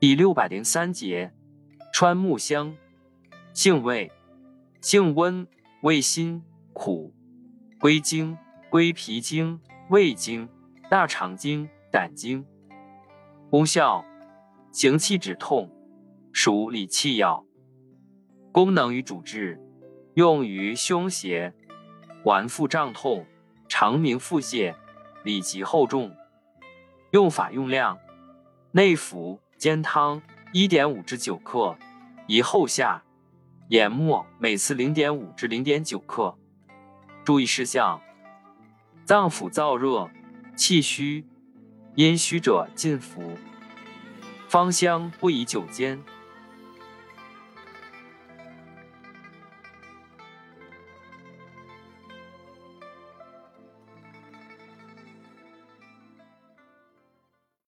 第六百零三节，川木香，性味，性温，味辛苦，归经，归脾经、胃经、大肠经、胆经。功效，行气止痛，属理气药。功能与主治，用于胸胁、脘腹胀痛、肠鸣腹泻、里急后重。用法用量，内服。煎汤一点五至九克，宜后下。研末每次零点五至零点九克。注意事项：脏腑燥热、气虚、阴虚者禁服。芳香不宜久煎。